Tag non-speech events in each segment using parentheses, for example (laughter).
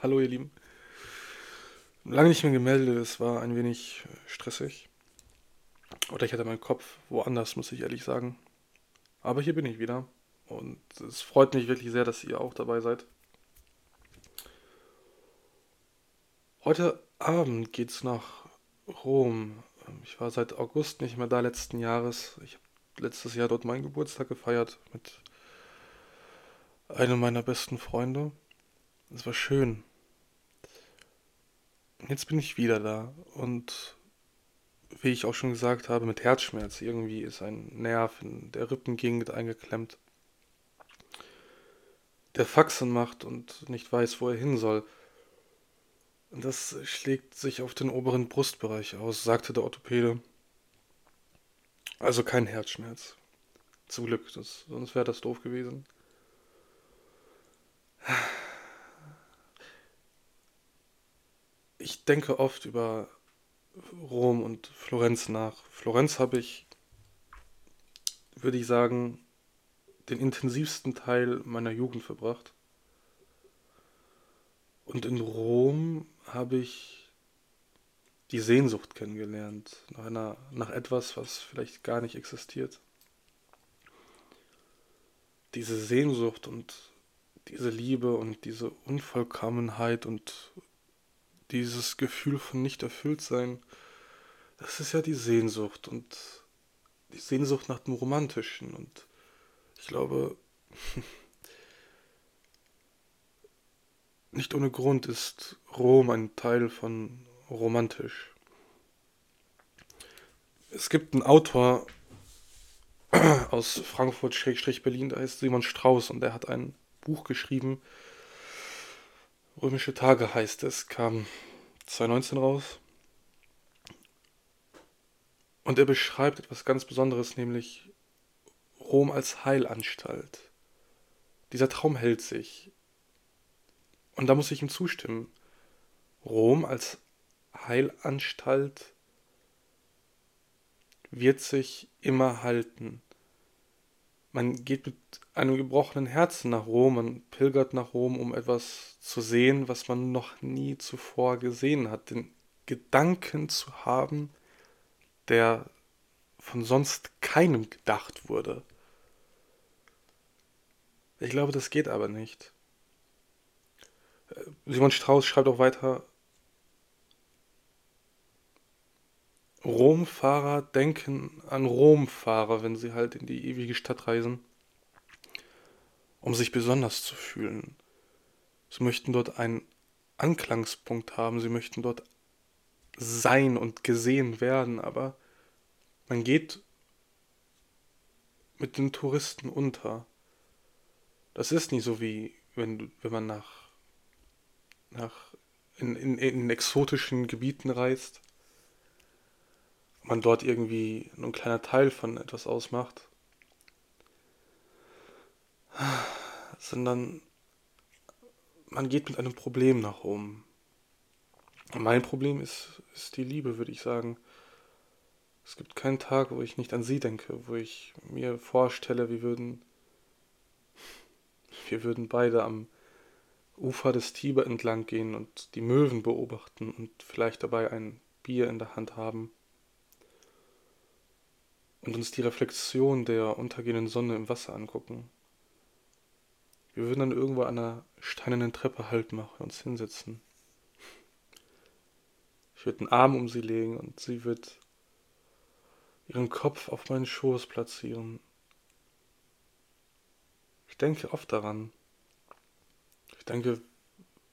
Hallo ihr Lieben. Lange nicht mehr gemeldet, es war ein wenig stressig. Oder ich hatte meinen Kopf woanders, muss ich ehrlich sagen. Aber hier bin ich wieder. Und es freut mich wirklich sehr, dass ihr auch dabei seid. Heute Abend geht's nach Rom. Ich war seit August nicht mehr da letzten Jahres. Ich habe letztes Jahr dort meinen Geburtstag gefeiert mit einem meiner besten Freunde. Es war schön. Jetzt bin ich wieder da und wie ich auch schon gesagt habe, mit Herzschmerz. Irgendwie ist ein Nerv in der Rippengegend eingeklemmt, der Faxen macht und nicht weiß, wo er hin soll. Das schlägt sich auf den oberen Brustbereich aus, sagte der Orthopäde. Also kein Herzschmerz. Zum Glück, das, sonst wäre das doof gewesen. Ich denke oft über Rom und Florenz nach. Florenz habe ich, würde ich sagen, den intensivsten Teil meiner Jugend verbracht. Und in Rom habe ich die Sehnsucht kennengelernt, nach, einer, nach etwas, was vielleicht gar nicht existiert. Diese Sehnsucht und diese Liebe und diese Unvollkommenheit und dieses Gefühl von nicht erfüllt sein, das ist ja die Sehnsucht und die Sehnsucht nach dem Romantischen. Und ich glaube, (laughs) nicht ohne Grund ist Rom ein Teil von romantisch. Es gibt einen Autor (clears throat) aus Frankfurt-Berlin, der heißt Simon Strauß und der hat ein Buch geschrieben, Römische Tage heißt es, kam 2019 raus. Und er beschreibt etwas ganz Besonderes, nämlich Rom als Heilanstalt. Dieser Traum hält sich. Und da muss ich ihm zustimmen. Rom als Heilanstalt wird sich immer halten. Man geht mit einem gebrochenen Herzen nach Rom, man pilgert nach Rom, um etwas zu sehen, was man noch nie zuvor gesehen hat, den Gedanken zu haben, der von sonst keinem gedacht wurde. Ich glaube, das geht aber nicht. Äh, Simon Strauß schreibt auch weiter, Romfahrer denken an Romfahrer, wenn sie halt in die ewige Stadt reisen, um sich besonders zu fühlen. Sie möchten dort einen Anklangspunkt haben, sie möchten dort sein und gesehen werden, aber man geht mit den Touristen unter. Das ist nicht so wie wenn, wenn man nach, nach in, in, in exotischen Gebieten reist man dort irgendwie nur ein kleiner Teil von etwas ausmacht, sondern man geht mit einem Problem nach oben. Mein Problem ist, ist die Liebe, würde ich sagen. Es gibt keinen Tag, wo ich nicht an sie denke, wo ich mir vorstelle, wir würden, wir würden beide am Ufer des Tiber entlang gehen und die Möwen beobachten und vielleicht dabei ein Bier in der Hand haben und uns die Reflexion der untergehenden Sonne im Wasser angucken. Wir würden dann irgendwo an einer steinernen Treppe Halt machen und uns hinsetzen. Ich würde einen Arm um sie legen und sie wird ihren Kopf auf meinen Schoß platzieren. Ich denke oft daran. Ich denke,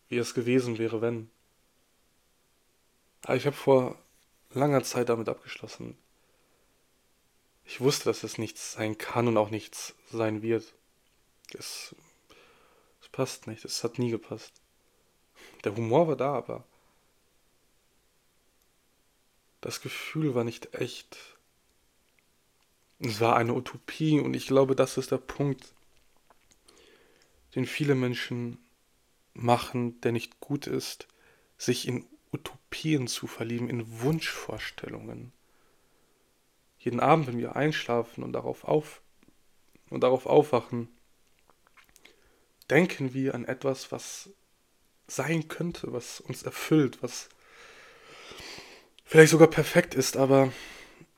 wie es gewesen wäre, wenn. Aber ich habe vor langer Zeit damit abgeschlossen. Ich wusste, dass es nichts sein kann und auch nichts sein wird. Es, es passt nicht, es hat nie gepasst. Der Humor war da, aber das Gefühl war nicht echt. Es war eine Utopie und ich glaube, das ist der Punkt, den viele Menschen machen, der nicht gut ist, sich in Utopien zu verlieben, in Wunschvorstellungen jeden Abend, wenn wir einschlafen und darauf auf und darauf aufwachen, denken wir an etwas, was sein könnte, was uns erfüllt, was vielleicht sogar perfekt ist, aber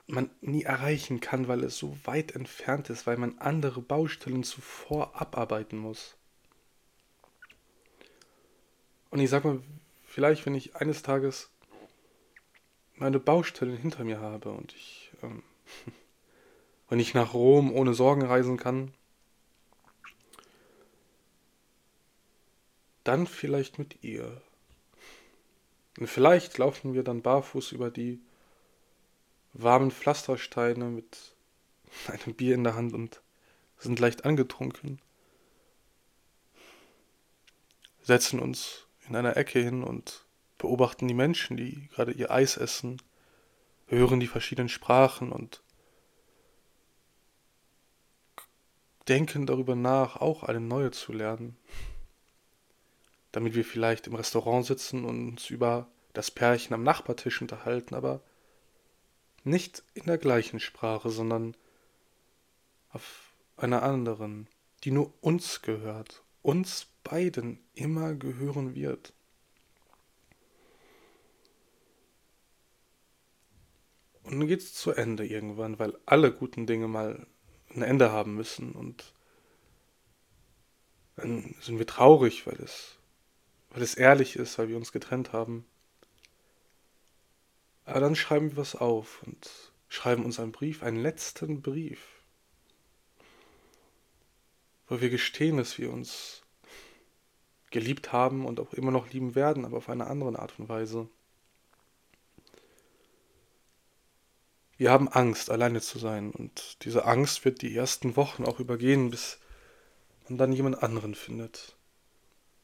man nie erreichen kann, weil es so weit entfernt ist, weil man andere Baustellen zuvor abarbeiten muss. Und ich sag mal, vielleicht, wenn ich eines Tages meine Baustellen hinter mir habe und ich, ähm, (laughs) wenn ich nach Rom ohne Sorgen reisen kann, dann vielleicht mit ihr. Und vielleicht laufen wir dann barfuß über die warmen Pflastersteine mit (laughs) einem Bier in der Hand und sind leicht angetrunken, setzen uns in einer Ecke hin und beobachten die Menschen, die gerade ihr Eis essen, hören die verschiedenen Sprachen und denken darüber nach, auch eine neue zu lernen. Damit wir vielleicht im Restaurant sitzen und uns über das Pärchen am Nachbartisch unterhalten, aber nicht in der gleichen Sprache, sondern auf einer anderen, die nur uns gehört, uns beiden immer gehören wird. Und dann geht es zu Ende irgendwann, weil alle guten Dinge mal ein Ende haben müssen. Und dann sind wir traurig, weil es, weil es ehrlich ist, weil wir uns getrennt haben. Aber dann schreiben wir was auf und schreiben uns einen Brief, einen letzten Brief, wo wir gestehen, dass wir uns geliebt haben und auch immer noch lieben werden, aber auf eine andere Art und Weise. Wir haben Angst, alleine zu sein. Und diese Angst wird die ersten Wochen auch übergehen, bis man dann jemand anderen findet.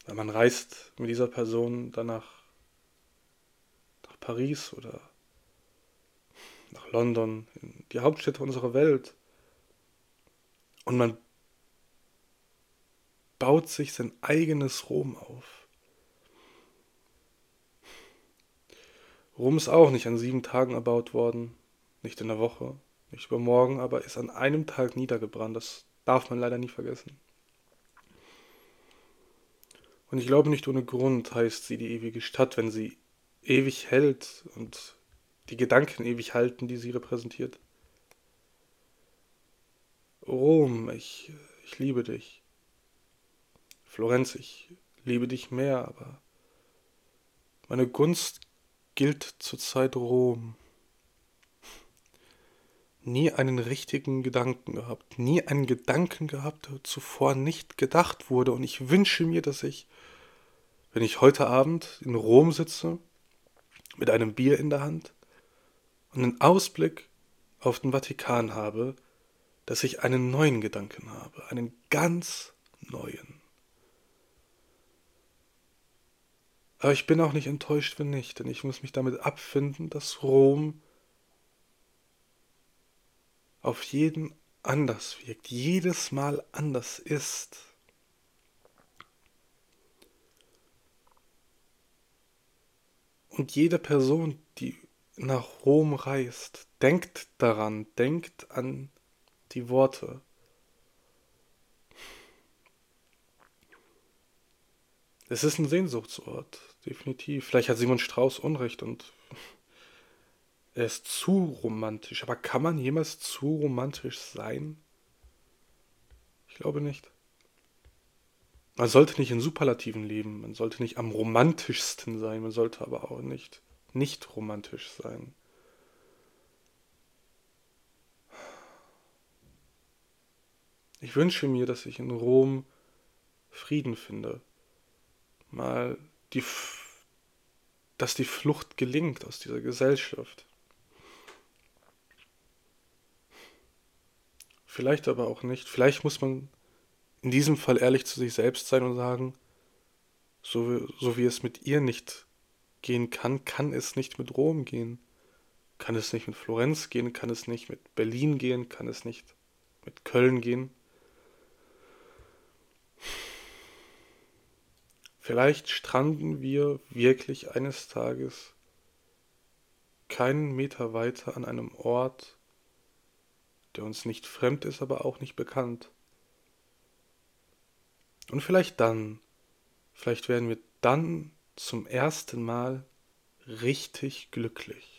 Weil man reist mit dieser Person danach nach Paris oder nach London, in die Hauptstädte unserer Welt. Und man baut sich sein eigenes Rom auf. Rom ist auch nicht an sieben Tagen erbaut worden. Nicht in der Woche, nicht übermorgen, aber ist an einem Tag niedergebrannt. Das darf man leider nie vergessen. Und ich glaube nicht ohne Grund heißt sie die ewige Stadt, wenn sie ewig hält und die Gedanken ewig halten, die sie repräsentiert. Rom, ich, ich liebe dich. Florenz, ich liebe dich mehr, aber meine Gunst gilt zurzeit Rom nie einen richtigen Gedanken gehabt, nie einen Gedanken gehabt, der zuvor nicht gedacht wurde. Und ich wünsche mir, dass ich, wenn ich heute Abend in Rom sitze, mit einem Bier in der Hand und einen Ausblick auf den Vatikan habe, dass ich einen neuen Gedanken habe, einen ganz neuen. Aber ich bin auch nicht enttäuscht, wenn nicht, denn ich muss mich damit abfinden, dass Rom auf jeden anders wirkt, jedes Mal anders ist. Und jede Person, die nach Rom reist, denkt daran, denkt an die Worte. Es ist ein Sehnsuchtsort, definitiv. Vielleicht hat Simon Strauß Unrecht und er ist zu romantisch. Aber kann man jemals zu romantisch sein? Ich glaube nicht. Man sollte nicht in Superlativen leben. Man sollte nicht am romantischsten sein. Man sollte aber auch nicht nicht romantisch sein. Ich wünsche mir, dass ich in Rom Frieden finde. Mal die, dass die Flucht gelingt aus dieser Gesellschaft. Vielleicht aber auch nicht. Vielleicht muss man in diesem Fall ehrlich zu sich selbst sein und sagen, so, so wie es mit ihr nicht gehen kann, kann es nicht mit Rom gehen. Kann es nicht mit Florenz gehen, kann es nicht mit Berlin gehen, kann es nicht mit Köln gehen. Vielleicht stranden wir wirklich eines Tages keinen Meter weiter an einem Ort, der uns nicht fremd ist, aber auch nicht bekannt. Und vielleicht dann, vielleicht werden wir dann zum ersten Mal richtig glücklich.